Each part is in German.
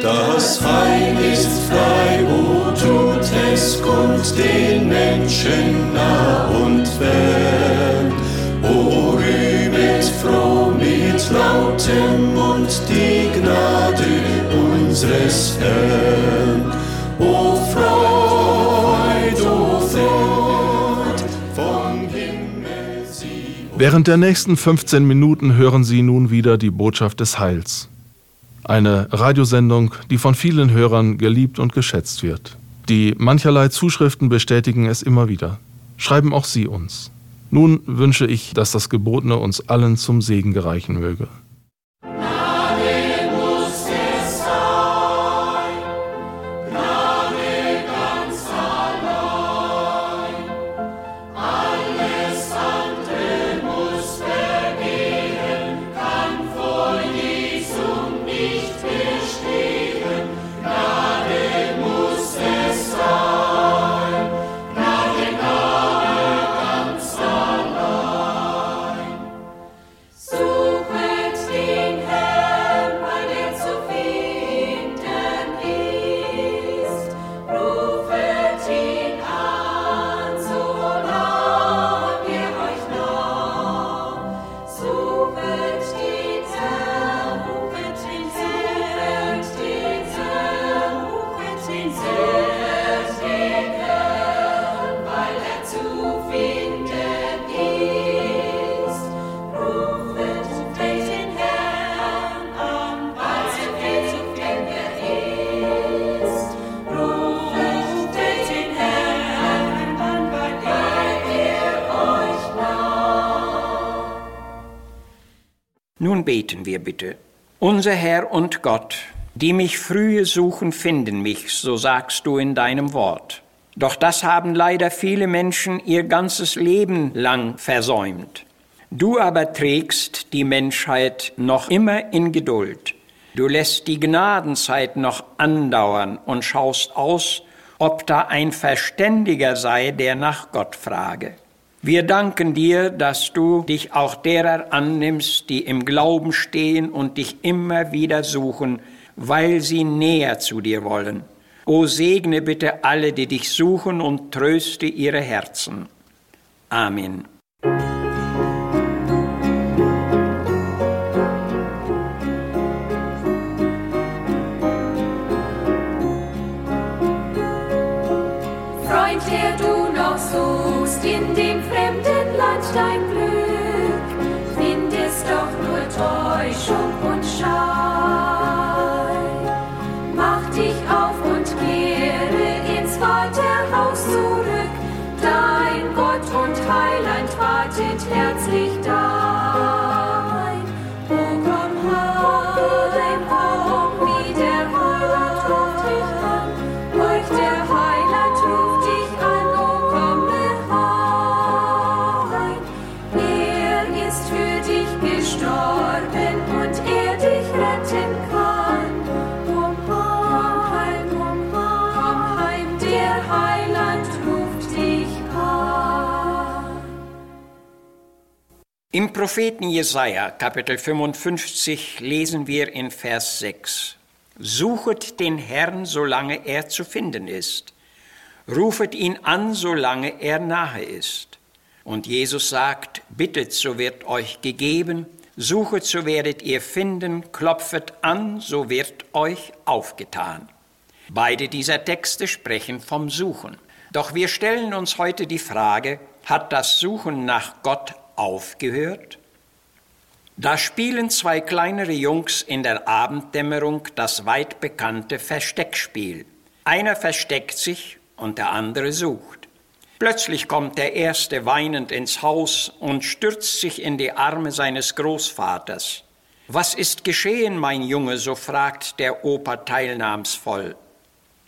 Das Heil ist frei, o tut es kund den Menschen nah und fern. O rühmet froh mit lautem Mund die Gnade unseres Herrn. O Freud, o Freud, vom Himmel sie. Während der nächsten 15 Minuten hören Sie nun wieder die Botschaft des Heils. Eine Radiosendung, die von vielen Hörern geliebt und geschätzt wird. Die mancherlei Zuschriften bestätigen es immer wieder. Schreiben auch Sie uns. Nun wünsche ich, dass das Gebotene uns allen zum Segen gereichen möge. Nun beten wir bitte. Unser Herr und Gott, die mich frühe suchen, finden mich, so sagst du in deinem Wort. Doch das haben leider viele Menschen ihr ganzes Leben lang versäumt. Du aber trägst die Menschheit noch immer in Geduld. Du lässt die Gnadenzeit noch andauern und schaust aus, ob da ein Verständiger sei, der nach Gott frage. Wir danken dir, dass du dich auch derer annimmst, die im Glauben stehen und dich immer wieder suchen, weil sie näher zu dir wollen. O segne bitte alle, die dich suchen und tröste ihre Herzen. Amen. Propheten Jesaja, Kapitel 55, lesen wir in Vers 6: Suchet den Herrn, solange er zu finden ist. Rufet ihn an, solange er nahe ist. Und Jesus sagt: Bittet, so wird euch gegeben. Suchet, so werdet ihr finden. Klopfet an, so wird euch aufgetan. Beide dieser Texte sprechen vom Suchen. Doch wir stellen uns heute die Frage, hat das Suchen nach Gott aufgehört? Da spielen zwei kleinere Jungs in der Abenddämmerung das weit bekannte Versteckspiel. Einer versteckt sich und der andere sucht. Plötzlich kommt der Erste weinend ins Haus und stürzt sich in die Arme seines Großvaters. Was ist geschehen, mein Junge? so fragt der Opa teilnahmsvoll.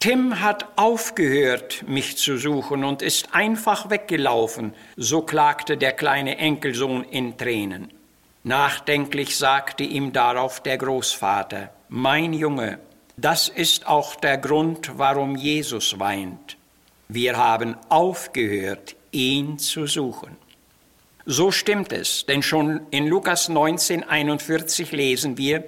Tim hat aufgehört, mich zu suchen und ist einfach weggelaufen, so klagte der kleine Enkelsohn in Tränen. Nachdenklich sagte ihm darauf der Großvater, Mein Junge, das ist auch der Grund, warum Jesus weint. Wir haben aufgehört, ihn zu suchen. So stimmt es, denn schon in Lukas 19, 41 lesen wir,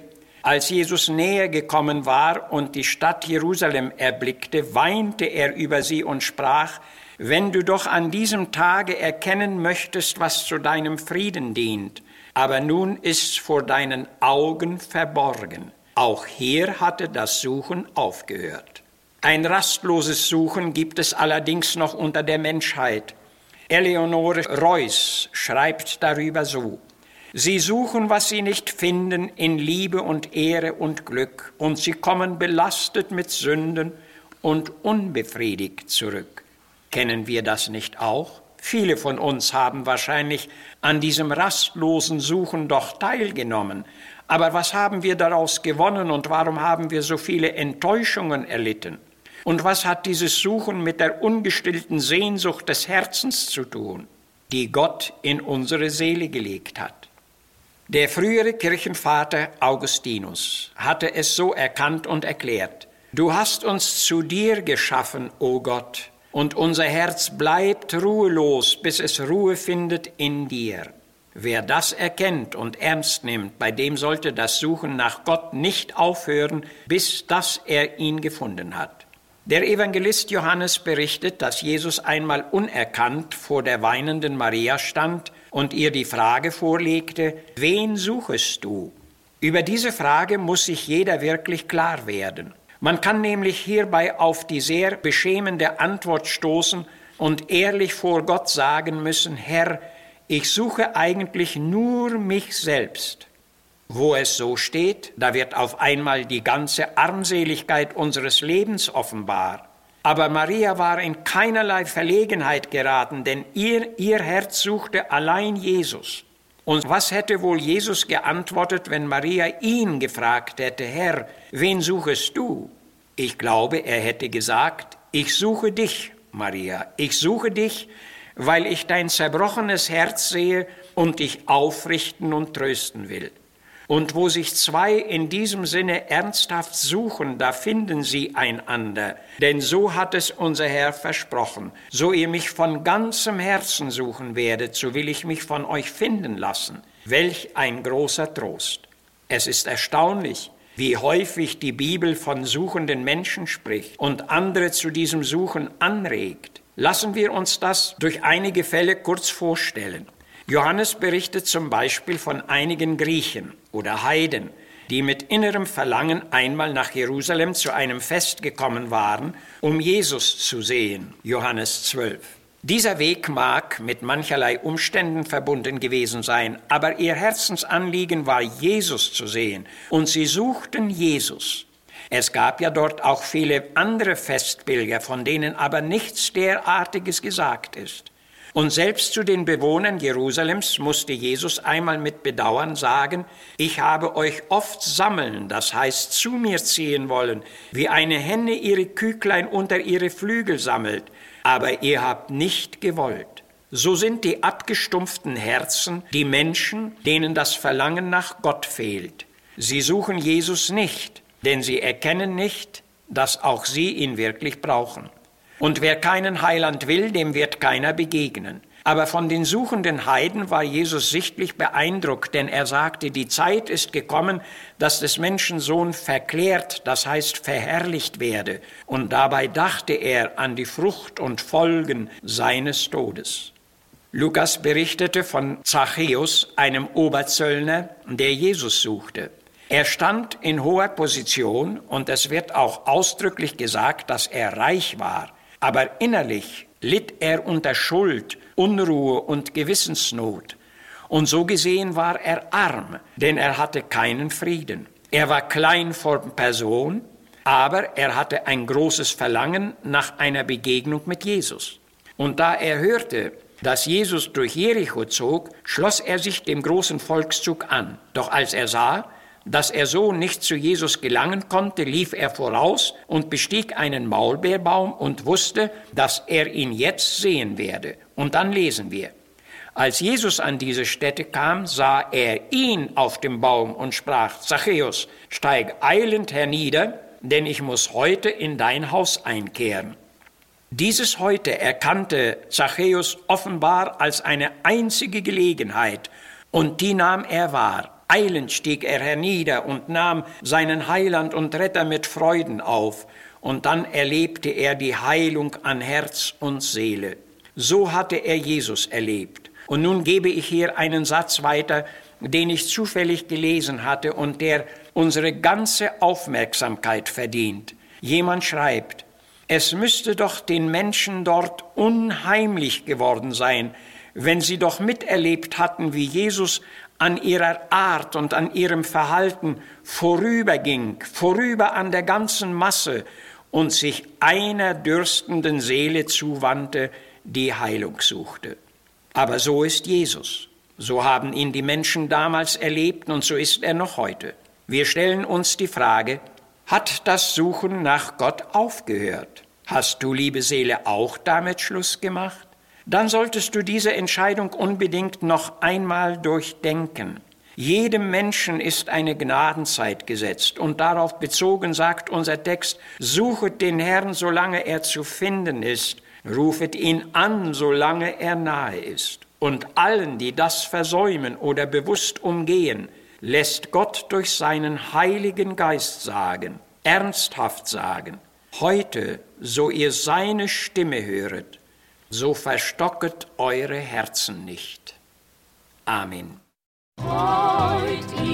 Als Jesus näher gekommen war und die Stadt Jerusalem erblickte, weinte er über sie und sprach, wenn du doch an diesem Tage erkennen möchtest, was zu deinem Frieden dient, aber nun ist's vor deinen Augen verborgen. Auch hier hatte das Suchen aufgehört. Ein rastloses Suchen gibt es allerdings noch unter der Menschheit. Eleonore Reuss schreibt darüber so. Sie suchen, was sie nicht finden, in Liebe und Ehre und Glück, und sie kommen belastet mit Sünden und unbefriedigt zurück. Kennen wir das nicht auch? Viele von uns haben wahrscheinlich an diesem rastlosen Suchen doch teilgenommen, aber was haben wir daraus gewonnen und warum haben wir so viele Enttäuschungen erlitten? Und was hat dieses Suchen mit der ungestillten Sehnsucht des Herzens zu tun, die Gott in unsere Seele gelegt hat? Der frühere Kirchenvater Augustinus hatte es so erkannt und erklärt, Du hast uns zu dir geschaffen, o Gott, und unser Herz bleibt ruhelos, bis es Ruhe findet in dir. Wer das erkennt und ernst nimmt, bei dem sollte das Suchen nach Gott nicht aufhören, bis dass er ihn gefunden hat. Der Evangelist Johannes berichtet, dass Jesus einmal unerkannt vor der weinenden Maria stand und ihr die Frage vorlegte, wen suchest du? Über diese Frage muss sich jeder wirklich klar werden. Man kann nämlich hierbei auf die sehr beschämende Antwort stoßen und ehrlich vor Gott sagen müssen, Herr, ich suche eigentlich nur mich selbst. Wo es so steht, da wird auf einmal die ganze Armseligkeit unseres Lebens offenbar. Aber Maria war in keinerlei Verlegenheit geraten, denn ihr, ihr Herz suchte allein Jesus. Und was hätte wohl Jesus geantwortet, wenn Maria ihn gefragt hätte, Herr, wen suchest du? Ich glaube, er hätte gesagt, ich suche dich, Maria, ich suche dich, weil ich dein zerbrochenes Herz sehe und dich aufrichten und trösten will. Und wo sich zwei in diesem Sinne ernsthaft suchen, da finden sie einander. Denn so hat es unser Herr versprochen. So ihr mich von ganzem Herzen suchen werdet, so will ich mich von euch finden lassen. Welch ein großer Trost. Es ist erstaunlich, wie häufig die Bibel von suchenden Menschen spricht und andere zu diesem Suchen anregt. Lassen wir uns das durch einige Fälle kurz vorstellen. Johannes berichtet zum Beispiel von einigen Griechen oder Heiden, die mit innerem Verlangen einmal nach Jerusalem zu einem Fest gekommen waren, um Jesus zu sehen. Johannes 12. Dieser Weg mag mit mancherlei Umständen verbunden gewesen sein, aber ihr Herzensanliegen war, Jesus zu sehen, und sie suchten Jesus. Es gab ja dort auch viele andere Festpilger, von denen aber nichts derartiges gesagt ist. Und selbst zu den Bewohnern Jerusalems musste Jesus einmal mit Bedauern sagen, ich habe euch oft sammeln, das heißt zu mir ziehen wollen, wie eine Henne ihre Küglein unter ihre Flügel sammelt, aber ihr habt nicht gewollt. So sind die abgestumpften Herzen die Menschen, denen das Verlangen nach Gott fehlt. Sie suchen Jesus nicht, denn sie erkennen nicht, dass auch sie ihn wirklich brauchen. Und wer keinen Heiland will, dem wird keiner begegnen. Aber von den suchenden Heiden war Jesus sichtlich beeindruckt, denn er sagte, die Zeit ist gekommen, dass des Menschen Sohn verklärt, das heißt verherrlicht werde. Und dabei dachte er an die Frucht und Folgen seines Todes. Lukas berichtete von Zachäus, einem Oberzöllner, der Jesus suchte. Er stand in hoher Position und es wird auch ausdrücklich gesagt, dass er reich war, aber innerlich litt er unter Schuld, Unruhe und Gewissensnot. Und so gesehen war er arm, denn er hatte keinen Frieden. Er war klein vor Person, aber er hatte ein großes Verlangen nach einer Begegnung mit Jesus. Und da er hörte, dass Jesus durch Jericho zog, schloss er sich dem großen Volkszug an. Doch als er sah, dass er so nicht zu Jesus gelangen konnte, lief er voraus und bestieg einen Maulbeerbaum und wusste, dass er ihn jetzt sehen werde. Und dann lesen wir. Als Jesus an diese Stätte kam, sah er ihn auf dem Baum und sprach, Zachäus, steig eilend hernieder, denn ich muss heute in dein Haus einkehren. Dieses heute erkannte Zachäus offenbar als eine einzige Gelegenheit, und die nahm er wahr. Eilend stieg er hernieder und nahm seinen Heiland und Retter mit Freuden auf, und dann erlebte er die Heilung an Herz und Seele. So hatte er Jesus erlebt. Und nun gebe ich hier einen Satz weiter, den ich zufällig gelesen hatte und der unsere ganze Aufmerksamkeit verdient. Jemand schreibt, es müsste doch den Menschen dort unheimlich geworden sein, wenn sie doch miterlebt hatten, wie Jesus an ihrer Art und an ihrem Verhalten vorüberging, vorüber an der ganzen Masse und sich einer dürstenden Seele zuwandte, die Heilung suchte. Aber so ist Jesus. So haben ihn die Menschen damals erlebt und so ist er noch heute. Wir stellen uns die Frage, hat das Suchen nach Gott aufgehört? Hast du, liebe Seele, auch damit Schluss gemacht? Dann solltest du diese Entscheidung unbedingt noch einmal durchdenken. Jedem Menschen ist eine Gnadenzeit gesetzt und darauf bezogen sagt unser Text, suchet den Herrn, solange er zu finden ist, rufet ihn an, solange er nahe ist. Und allen, die das versäumen oder bewusst umgehen, lässt Gott durch seinen Heiligen Geist sagen, ernsthaft sagen, heute, so ihr seine Stimme höret, so verstocket eure Herzen nicht. Amen. Heut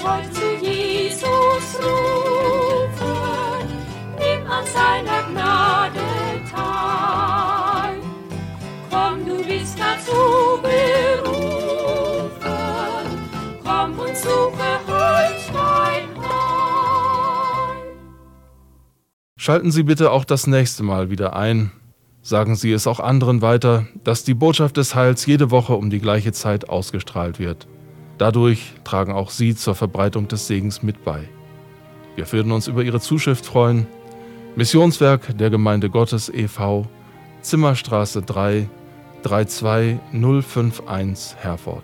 dich heut zu Jesus rufen, nimm an seiner Gnade teil. Komm, du bist dazu berufen, komm und suche heut dein Heil. Schalten Sie bitte auch das nächste Mal wieder ein. Sagen Sie es auch anderen weiter, dass die Botschaft des Heils jede Woche um die gleiche Zeit ausgestrahlt wird. Dadurch tragen auch Sie zur Verbreitung des Segens mit bei. Wir würden uns über Ihre Zuschrift freuen. Missionswerk der Gemeinde Gottes e.V., Zimmerstraße 3, 32051 Herford.